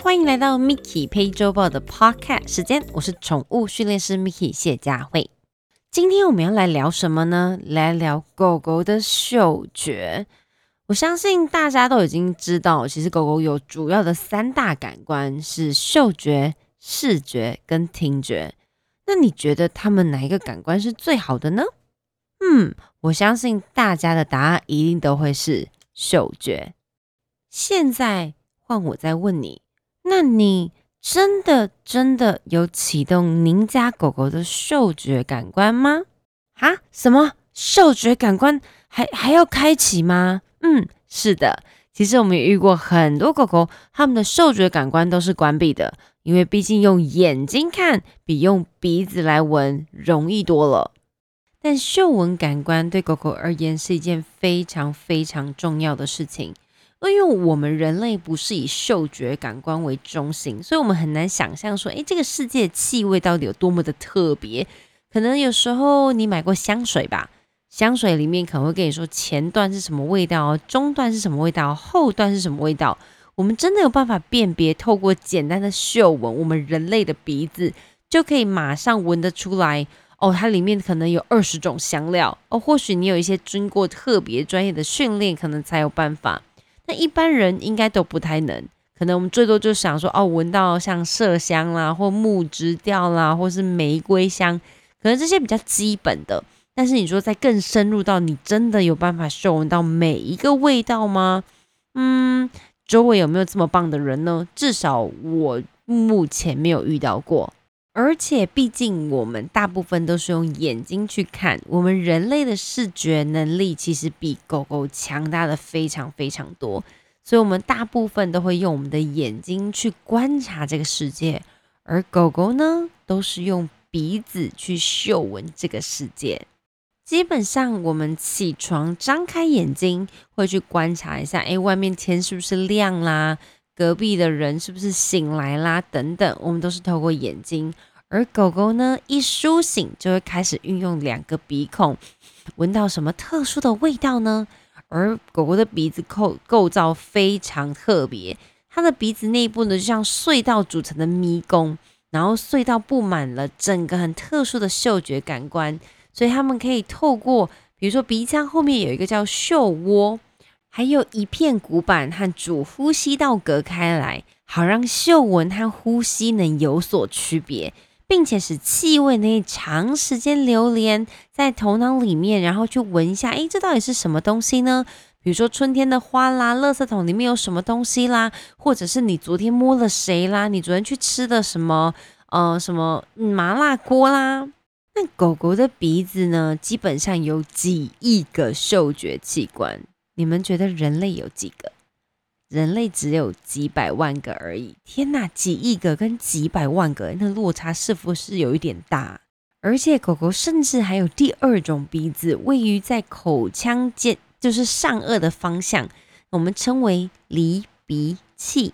欢迎来到 Miki 配周报的 Podcast 时间，我是宠物训练师 Miki 谢佳慧。今天我们要来聊什么呢？来聊狗狗的嗅觉。我相信大家都已经知道，其实狗狗有主要的三大感官是嗅觉、视觉跟听觉。那你觉得它们哪一个感官是最好的呢？嗯，我相信大家的答案一定都会是嗅觉。现在换我再问你，那你真的真的有启动您家狗狗的嗅觉感官吗？啊？什么嗅觉感官还还要开启吗？嗯，是的。其实我们也遇过很多狗狗，它们的嗅觉感官都是关闭的，因为毕竟用眼睛看比用鼻子来闻容易多了。但嗅闻感官对狗狗而言是一件非常非常重要的事情。因为我们人类不是以嗅觉感官为中心，所以我们很难想象说，诶，这个世界气味到底有多么的特别。可能有时候你买过香水吧，香水里面可能会跟你说前段是什么味道，中段是什么味道，后段是什么味道。我们真的有办法辨别，透过简单的嗅闻，我们人类的鼻子就可以马上闻得出来。哦，它里面可能有二十种香料。哦，或许你有一些经过特别专业的训练，可能才有办法。那一般人应该都不太能，可能我们最多就想说，哦，闻到像麝香啦，或木质调啦，或是玫瑰香，可能这些比较基本的。但是你说再更深入到，你真的有办法嗅闻到每一个味道吗？嗯，周围有没有这么棒的人呢？至少我目前没有遇到过。而且，毕竟我们大部分都是用眼睛去看，我们人类的视觉能力其实比狗狗强大的非常非常多，所以我们大部分都会用我们的眼睛去观察这个世界，而狗狗呢，都是用鼻子去嗅闻这个世界。基本上，我们起床张开眼睛，会去观察一下，哎，外面天是不是亮啦？隔壁的人是不是醒来啦？等等，我们都是透过眼睛。而狗狗呢，一苏醒就会开始运用两个鼻孔，闻到什么特殊的味道呢？而狗狗的鼻子构构造非常特别，它的鼻子内部呢就像隧道组成的迷宫，然后隧道布满了整个很特殊的嗅觉感官，所以它们可以透过，比如说鼻腔后面有一个叫嗅窝，还有一片骨板和主呼吸道隔开来，好让嗅闻和呼吸能有所区别。并且使气味可以长时间流连在头脑里面，然后去闻一下，诶，这到底是什么东西呢？比如说春天的花啦，垃圾桶里面有什么东西啦，或者是你昨天摸了谁啦，你昨天去吃的什么，呃，什么麻辣锅啦。那狗狗的鼻子呢，基本上有几亿个嗅觉器官，你们觉得人类有几个？人类只有几百万个而已，天哪，几亿个跟几百万个，那落差是不是有一点大？而且狗狗甚至还有第二种鼻子，位于在口腔间，就是上颚的方向，我们称为离鼻器。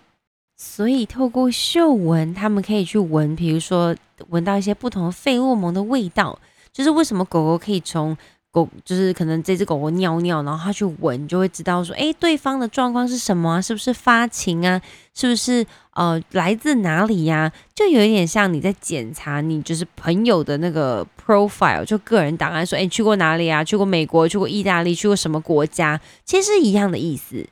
所以透过嗅闻，它们可以去闻，比如说闻到一些不同的费洛蒙的味道，就是为什么狗狗可以从。狗就是可能这只狗狗尿尿，然后它去闻，就会知道说，哎，对方的状况是什么啊？是不是发情啊？是不是呃来自哪里呀？就有一点像你在检查你就是朋友的那个 profile，就个人档案，说，哎，去过哪里啊？去过美国，去过意大利，去过什么国家？其实是一样的意思。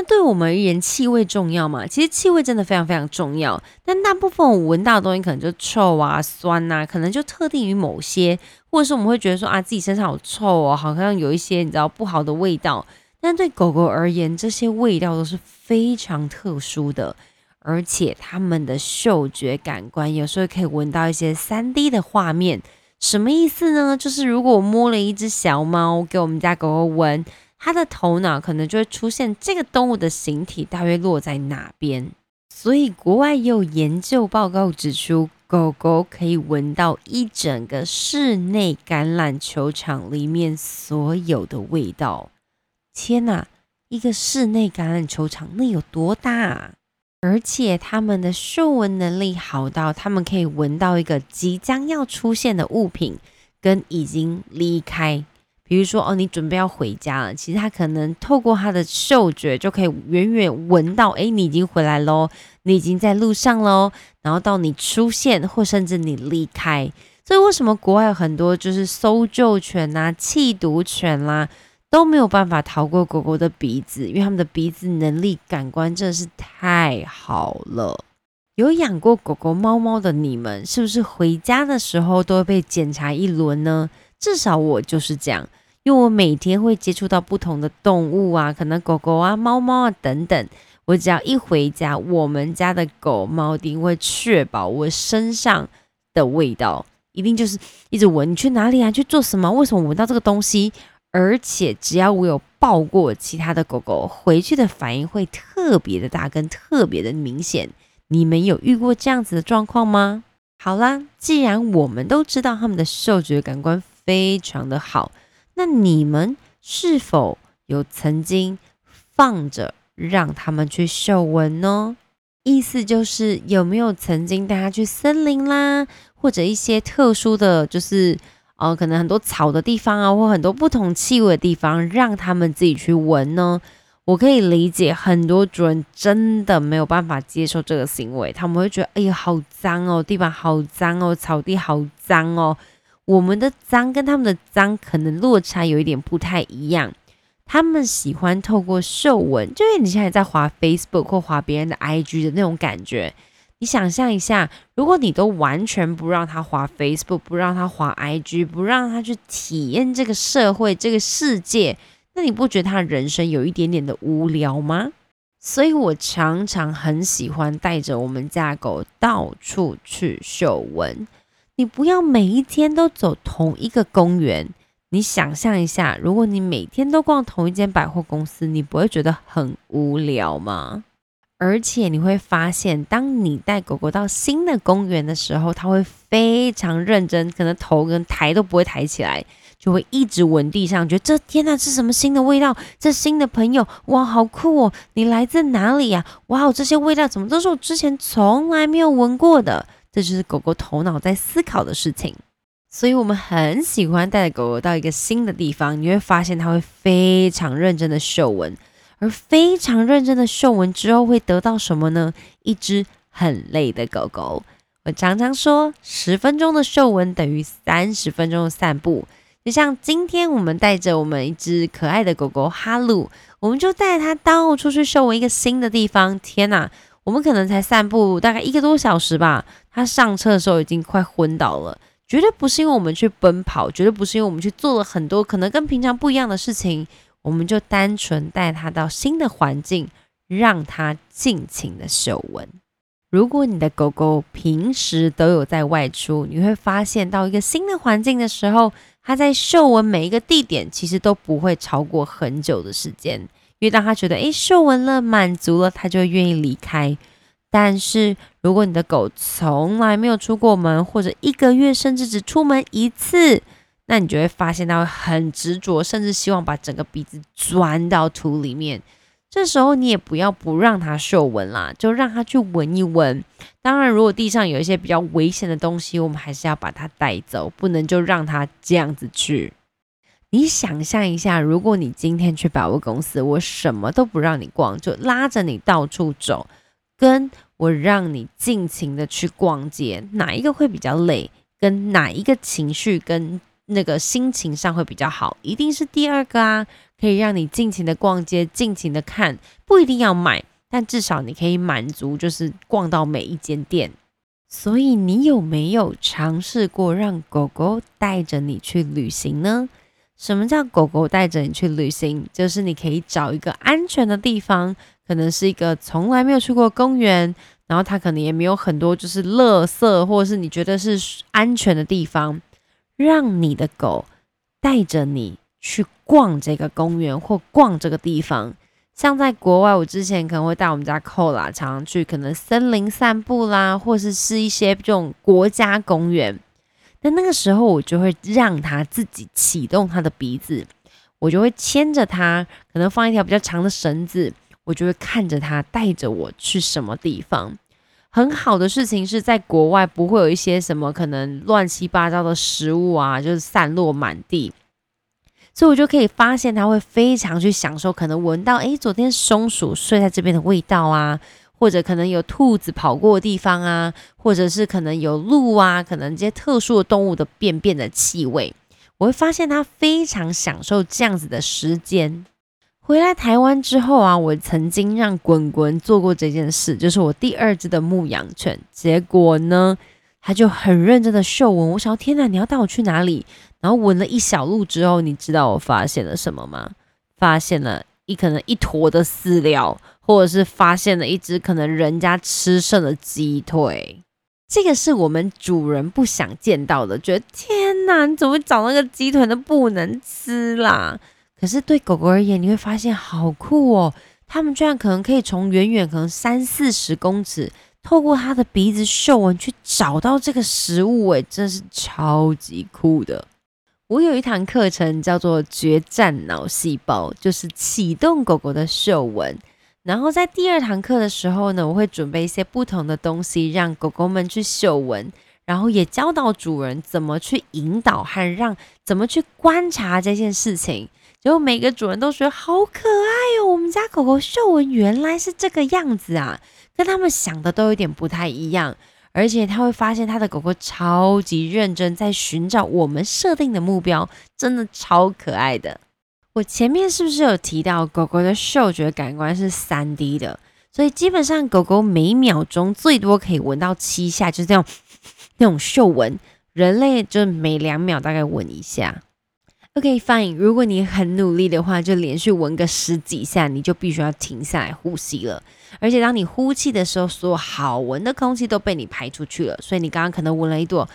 那对我们而言，气味重要吗？其实气味真的非常非常重要。但大部分我闻到的东西可能就臭啊、酸呐，可能就特定于某些，或者是我们会觉得说啊，自己身上好臭哦，好像有一些你知道不好的味道。但对狗狗而言，这些味道都是非常特殊的，而且它们的嗅觉感官有时候可以闻到一些三 D 的画面。什么意思呢？就是如果我摸了一只小猫给我们家狗狗闻。它的头脑可能就会出现这个动物的形体大约落在哪边，所以国外也有研究报告指出，狗狗可以闻到一整个室内橄榄球场里面所有的味道。天哪，一个室内橄榄球场那有多大？啊？而且它们的嗅闻能力好到，它们可以闻到一个即将要出现的物品跟已经离开。比如说哦，你准备要回家了，其实它可能透过它的嗅觉就可以远远闻到，诶，你已经回来喽，你已经在路上喽，然后到你出现或甚至你离开。所以为什么国外有很多就是搜救犬呐、弃毒犬啦？都没有办法逃过狗狗的鼻子，因为它们的鼻子能力、感官真的是太好了。有养过狗狗、猫猫的你们，是不是回家的时候都会被检查一轮呢？至少我就是这样，因为我每天会接触到不同的动物啊，可能狗狗啊、猫猫啊等等。我只要一回家，我们家的狗猫一定会确保我身上的味道，一定就是一直闻。你去哪里啊？去做什么？为什么闻到这个东西？而且只要我有抱过其他的狗狗，回去的反应会特别的大，跟特别的明显。你们有遇过这样子的状况吗？好啦，既然我们都知道他们的嗅觉感官非常的好，那你们是否有曾经放着让他们去嗅闻呢？意思就是有没有曾经带他去森林啦，或者一些特殊的就是。呃，可能很多草的地方啊，或很多不同气味的地方，让他们自己去闻呢。我可以理解，很多主人真的没有办法接受这个行为，他们会觉得，哎呀，好脏哦，地板好脏哦，草地好脏哦。我们的脏跟他们的脏可能落差有一点不太一样，他们喜欢透过嗅闻，就是你现在在滑 Facebook 或滑别人的 IG 的那种感觉。你想象一下，如果你都完全不让他滑 Facebook，不让他滑 IG，不让他去体验这个社会、这个世界，那你不觉得他人生有一点点的无聊吗？所以我常常很喜欢带着我们家狗到处去嗅闻。你不要每一天都走同一个公园。你想象一下，如果你每天都逛同一间百货公司，你不会觉得很无聊吗？而且你会发现，当你带狗狗到新的公园的时候，它会非常认真，可能头跟抬都不会抬起来，就会一直闻地上，觉得这天呐，是什么新的味道？这新的朋友，哇，好酷哦！你来自哪里呀？哇，这些味道怎么都是我之前从来没有闻过的？这就是狗狗头脑在思考的事情。所以我们很喜欢带着狗狗到一个新的地方，你会发现它会非常认真的嗅闻。而非常认真的嗅闻之后会得到什么呢？一只很累的狗狗。我常常说，十分钟的嗅闻等于三十分钟的散步。就像今天我们带着我们一只可爱的狗狗哈鲁，我们就带它到处去嗅闻一个新的地方。天哪，我们可能才散步大概一个多小时吧，它上车的时候已经快昏倒了。绝对不是因为我们去奔跑，绝对不是因为我们去做了很多可能跟平常不一样的事情。我们就单纯带它到新的环境，让它尽情的嗅闻。如果你的狗狗平时都有在外出，你会发现到一个新的环境的时候，它在嗅闻每一个地点，其实都不会超过很久的时间。因为当它觉得诶嗅闻了满足了，它就愿意离开。但是如果你的狗从来没有出过门，或者一个月甚至只出门一次，那你就会发现，它会很执着，甚至希望把整个鼻子钻到土里面。这时候你也不要不让它嗅闻啦，就让它去闻一闻。当然，如果地上有一些比较危险的东西，我们还是要把它带走，不能就让它这样子去。你想象一下，如果你今天去百货公司，我什么都不让你逛，就拉着你到处走，跟我让你尽情的去逛街，哪一个会比较累？跟哪一个情绪跟？那个心情上会比较好，一定是第二个啊，可以让你尽情的逛街，尽情的看，不一定要买，但至少你可以满足，就是逛到每一间店。所以你有没有尝试过让狗狗带着你去旅行呢？什么叫狗狗带着你去旅行？就是你可以找一个安全的地方，可能是一个从来没有去过公园，然后它可能也没有很多就是垃圾，或者是你觉得是安全的地方。让你的狗带着你去逛这个公园或逛这个地方，像在国外，我之前可能会带我们家寇啦，常常去可能森林散步啦，或是是一些这种国家公园。那那个时候，我就会让它自己启动它的鼻子，我就会牵着它，可能放一条比较长的绳子，我就会看着它带着我去什么地方。很好的事情是在国外不会有一些什么可能乱七八糟的食物啊，就是散落满地。所以我就可以发现它会非常去享受，可能闻到诶，昨天松鼠睡在这边的味道啊，或者可能有兔子跑过的地方啊，或者是可能有鹿啊，可能这些特殊的动物的便便的气味，我会发现它非常享受这样子的时间。回来台湾之后啊，我曾经让滚滚做过这件事，就是我第二只的牧羊犬。结果呢，它就很认真的嗅闻。我想，天哪，你要带我去哪里？然后闻了一小路之后，你知道我发现了什么吗？发现了一可能一坨的饲料，或者是发现了一只可能人家吃剩的鸡腿。这个是我们主人不想见到的，觉得天哪，你怎么找那个鸡腿都不能吃啦？可是对狗狗而言，你会发现好酷哦！它们居然可能可以从远远可能三四十公尺，透过它的鼻子嗅闻去找到这个食物，诶，真是超级酷的。我有一堂课程叫做“决战脑细胞”，就是启动狗狗的嗅闻。然后在第二堂课的时候呢，我会准备一些不同的东西，让狗狗们去嗅闻，然后也教导主人怎么去引导和让怎么去观察这件事情。结果每个主人都觉得好可爱哦！我们家狗狗嗅闻原来是这个样子啊，跟他们想的都有点不太一样。而且他会发现他的狗狗超级认真，在寻找我们设定的目标，真的超可爱的。我前面是不是有提到狗狗的嗅觉感官是三 D 的？所以基本上狗狗每秒钟最多可以闻到七下，就是这样那种嗅闻。人类就每两秒大概闻一下。OK，fine。如果你很努力的话，就连续闻个十几下，你就必须要停下来呼吸了。而且当你呼气的时候，所有好闻的空气都被你排出去了。所以你刚刚可能闻了一朵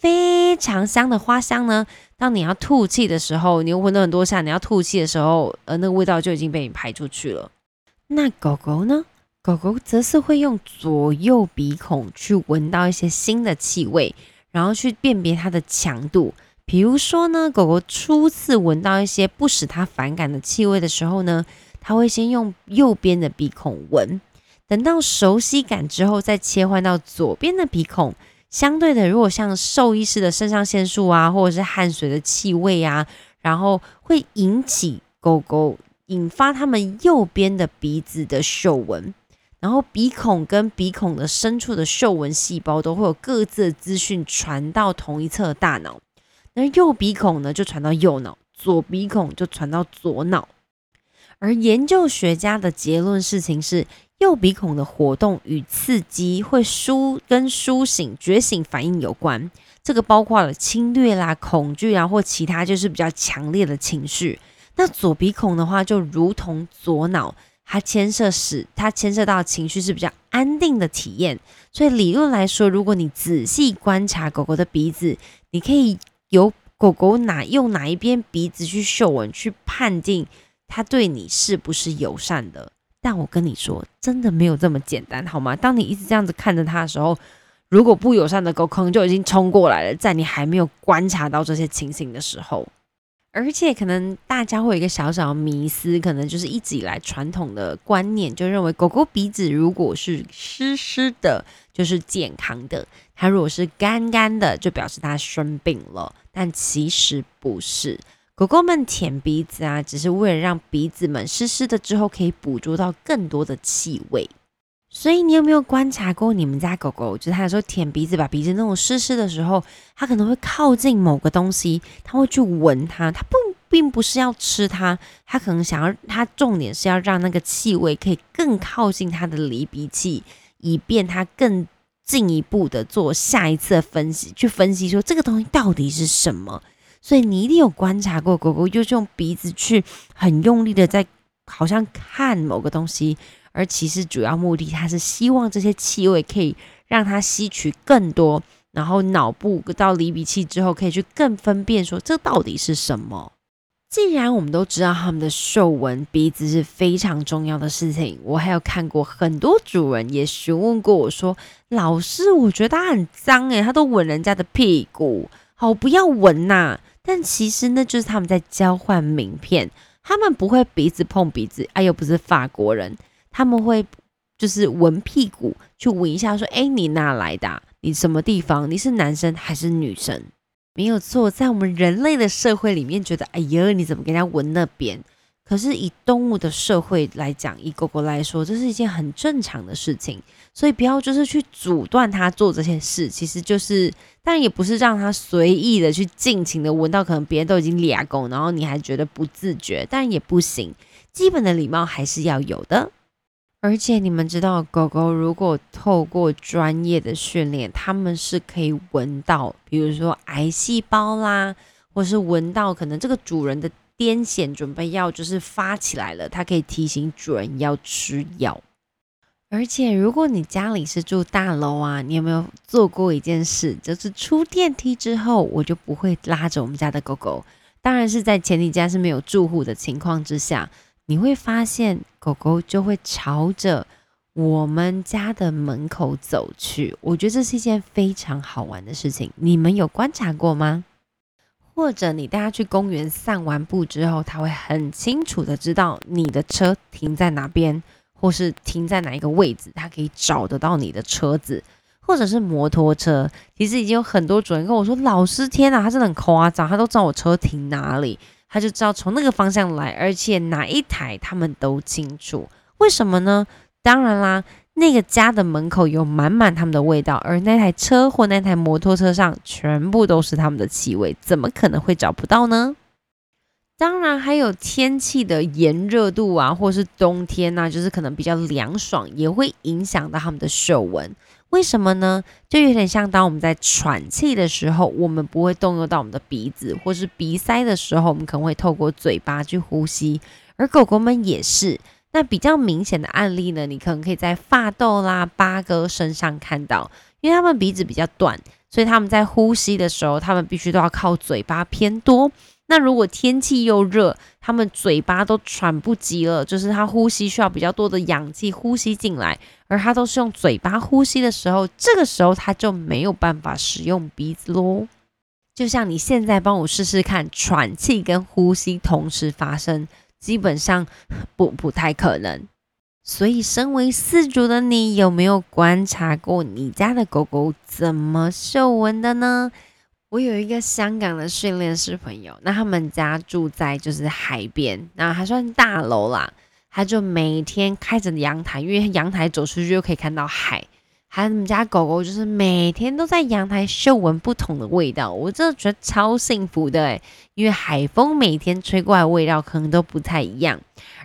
非常香的花香呢。当你要吐气的时候，你又闻了很多下，你要吐气的时候，呃，那个味道就已经被你排出去了。那狗狗呢？狗狗则是会用左右鼻孔去闻到一些新的气味，然后去辨别它的强度。比如说呢，狗狗初次闻到一些不使它反感的气味的时候呢，它会先用右边的鼻孔闻，等到熟悉感之后，再切换到左边的鼻孔。相对的，如果像兽医师的肾上腺素啊，或者是汗水的气味啊，然后会引起狗狗引发它们右边的鼻子的嗅闻，然后鼻孔跟鼻孔的深处的嗅闻细胞都会有各自的资讯传到同一侧大脑。那右鼻孔呢，就传到右脑；左鼻孔就传到左脑。而研究学家的结论事情是，右鼻孔的活动与刺激会苏跟苏醒、觉醒反应有关。这个包括了侵略啦、恐惧啊，或其他就是比较强烈的情绪。那左鼻孔的话，就如同左脑，它牵涉使它牵涉到情绪是比较安定的体验。所以理论来说，如果你仔细观察狗狗的鼻子，你可以。由狗狗哪用哪一边鼻子去嗅闻，去判定它对你是不是友善的。但我跟你说，真的没有这么简单，好吗？当你一直这样子看着它的时候，如果不友善的狗可能就已经冲过来了，在你还没有观察到这些情形的时候。而且可能大家会有一个小小迷思，可能就是一直以来传统的观念，就认为狗狗鼻子如果是湿湿的，就是健康的；它如果是干干的，就表示它生病了。但其实不是，狗狗们舔鼻子啊，只是为了让鼻子们湿湿的之后，可以捕捉到更多的气味。所以你有没有观察过你们家狗狗？就是它有时候舔鼻子，把鼻子弄湿湿的时候，它可能会靠近某个东西，它会去闻它。它不并不是要吃它，它可能想要，它重点是要让那个气味可以更靠近它的离鼻器，以便它更进一步的做下一次的分析，去分析说这个东西到底是什么。所以你一定有观察过狗狗，就是用鼻子去很用力的在好像看某个东西。而其实主要目的，它是希望这些气味可以让它吸取更多，然后脑部到离鼻器之后，可以去更分辨说这到底是什么。既然我们都知道他们的嗅闻鼻子是非常重要的事情，我还有看过很多主人也询问过我说：“老师，我觉得它很脏诶，它都闻人家的屁股，好不要闻呐。”但其实呢，就是他们在交换名片，他们不会鼻子碰鼻子，哎，又不是法国人。他们会就是闻屁股，去闻一下，说：“哎，你哪来的？你什么地方？你是男生还是女生？”没有错，在我们人类的社会里面，觉得哎呀，你怎么给人家闻那边？可是以动物的社会来讲，以狗狗来说，这是一件很正常的事情。所以不要就是去阻断它做这些事，其实就是，但也不是让它随意的去尽情的闻到，可能别人都已经俩狗，然后你还觉得不自觉，但也不行。基本的礼貌还是要有的。而且你们知道，狗狗如果透过专业的训练，它们是可以闻到，比如说癌细胞啦，或是闻到可能这个主人的。癫痫准备要就是发起来了，它可以提醒主人要吃药。而且如果你家里是住大楼啊，你有没有做过一件事？就是出电梯之后，我就不会拉着我们家的狗狗。当然是在前提家是没有住户的情况之下，你会发现狗狗就会朝着我们家的门口走去。我觉得这是一件非常好玩的事情，你们有观察过吗？或者你带它去公园散完步之后，它会很清楚的知道你的车停在哪边，或是停在哪一个位置，它可以找得到你的车子，或者是摩托车。其实已经有很多主人跟我说：“老师，天哪，他真的很夸张，他都知道我车停哪里，他就知道从那个方向来，而且哪一台他们都清楚。为什么呢？当然啦。”那个家的门口有满满他们的味道，而那台车或那台摩托车上全部都是他们的气味，怎么可能会找不到呢？当然还有天气的炎热度啊，或是冬天呐，就是可能比较凉爽，也会影响到他们的嗅闻。为什么呢？就有点像当我们在喘气的时候，我们不会动用到我们的鼻子，或是鼻塞的时候，我们可能会透过嘴巴去呼吸，而狗狗们也是。那比较明显的案例呢，你可能可以在发豆啦、八哥身上看到，因为它们鼻子比较短，所以它们在呼吸的时候，它们必须都要靠嘴巴偏多。那如果天气又热，他们嘴巴都喘不及了，就是他呼吸需要比较多的氧气呼吸进来，而他都是用嘴巴呼吸的时候，这个时候他就没有办法使用鼻子喽。就像你现在帮我试试看，喘气跟呼吸同时发生。基本上不不太可能，所以身为饲主的你有没有观察过你家的狗狗怎么嗅闻的呢？我有一个香港的训练师朋友，那他们家住在就是海边，那还算大楼啦，他就每天开着阳台，因为阳台走出去就可以看到海。还有你们家狗狗，就是每天都在阳台嗅闻不同的味道，我真的觉得超幸福的诶，因为海风每天吹过来，味道可能都不太一样。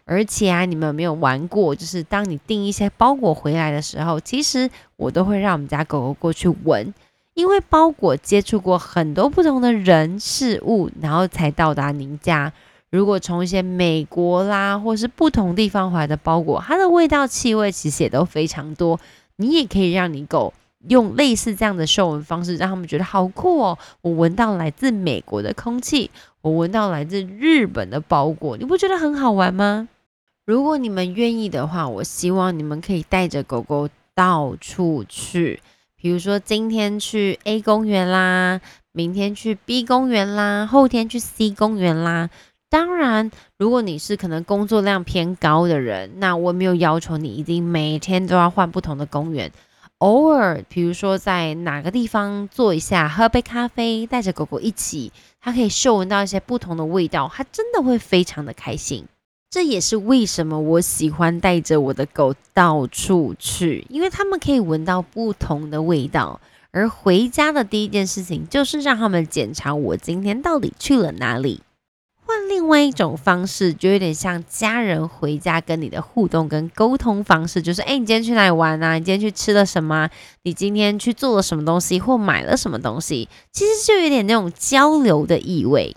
而且啊，你们有没有玩过？就是当你订一些包裹回来的时候，其实我都会让我们家狗狗过去闻，因为包裹接触过很多不同的人事物，然后才到达您家。如果从一些美国啦，或是不同地方回来的包裹，它的味道、气味其实也都非常多。你也可以让你狗用类似这样的嗅闻方式，让他们觉得好酷哦！我闻到来自美国的空气，我闻到来自日本的包裹，你不觉得很好玩吗？如果你们愿意的话，我希望你们可以带着狗狗到处去，比如说今天去 A 公园啦，明天去 B 公园啦，后天去 C 公园啦。当然，如果你是可能工作量偏高的人，那我没有要求你一定每天都要换不同的公园。偶尔，比如说在哪个地方坐一下，喝杯咖啡，带着狗狗一起，它可以嗅闻到一些不同的味道，它真的会非常的开心。这也是为什么我喜欢带着我的狗到处去，因为他们可以闻到不同的味道。而回家的第一件事情就是让他们检查我今天到底去了哪里。换另外一种方式，就有点像家人回家跟你的互动跟沟通方式，就是哎，你今天去哪里玩啊？你今天去吃了什么？你今天去做了什么东西或买了什么东西？其实就有点那种交流的意味。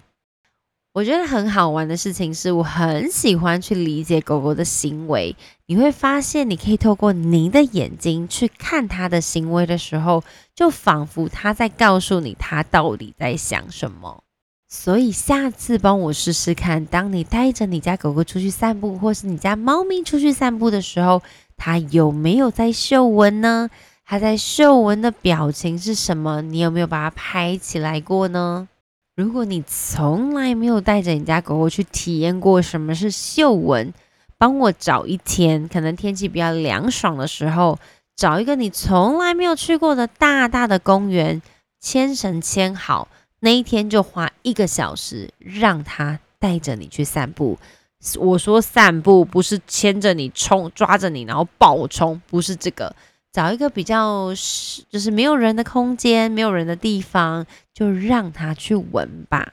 我觉得很好玩的事情是，我很喜欢去理解狗狗的行为。你会发现，你可以透过您的眼睛去看它的行为的时候，就仿佛它在告诉你它到底在想什么。所以下次帮我试试看，当你带着你家狗狗出去散步，或是你家猫咪出去散步的时候，它有没有在嗅闻呢？它在嗅闻的表情是什么？你有没有把它拍起来过呢？如果你从来没有带着你家狗狗去体验过什么是嗅闻，帮我找一天，可能天气比较凉爽的时候，找一个你从来没有去过的大大的公园，牵绳牵好。那一天就花一个小时，让它带着你去散步。我说散步不是牵着你冲，抓着你然后暴冲，不是这个。找一个比较是就是没有人的空间，没有人的地方，就让他去闻吧。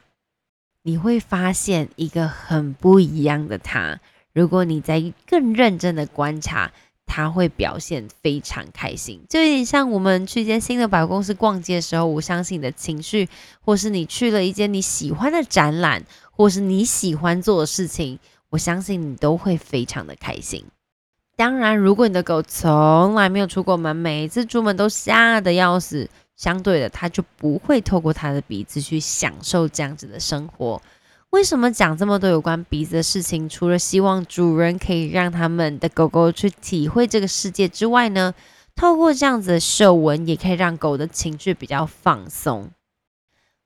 你会发现一个很不一样的他。如果你在更认真的观察，他会表现非常开心。就有点像我们去一间新的百货公司逛街的时候，我相信你的情绪，或是你去了一间你喜欢的展览，或是你喜欢做的事情，我相信你都会非常的开心。当然，如果你的狗从来没有出过门，每一次出门都吓得要死，相对的，它就不会透过它的鼻子去享受这样子的生活。为什么讲这么多有关鼻子的事情？除了希望主人可以让他们的狗狗去体会这个世界之外呢？透过这样子的嗅闻，也可以让狗的情绪比较放松。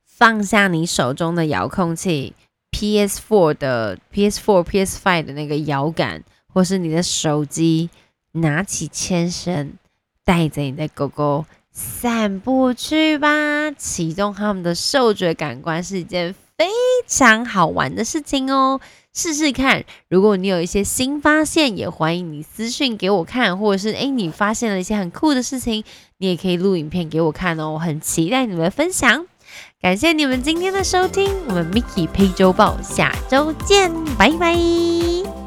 放下你手中的遥控器，PS4 的 PS4、PS5 的那个摇杆。或是你的手机，拿起牵绳，带着你的狗狗散步去吧。启动他们的嗅觉感官是一件非常好玩的事情哦，试试看。如果你有一些新发现，也欢迎你私讯给我看，或者是诶，你发现了一些很酷的事情，你也可以录影片给我看哦。我很期待你们的分享。感谢你们今天的收听，我们 Mickey 配周报，下周见，拜拜。